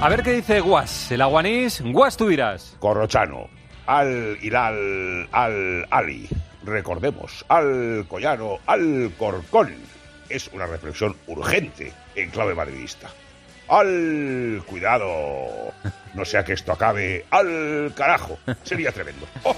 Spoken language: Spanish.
A ver qué dice Guas. El aguanís, Guas tú dirás. Corrochano, al Hilal, al Ali. Recordemos, al Collano, al Corcón. Es una reflexión urgente en clave madridista. Al cuidado. No sea que esto acabe al carajo. Sería tremendo. ¡Oh!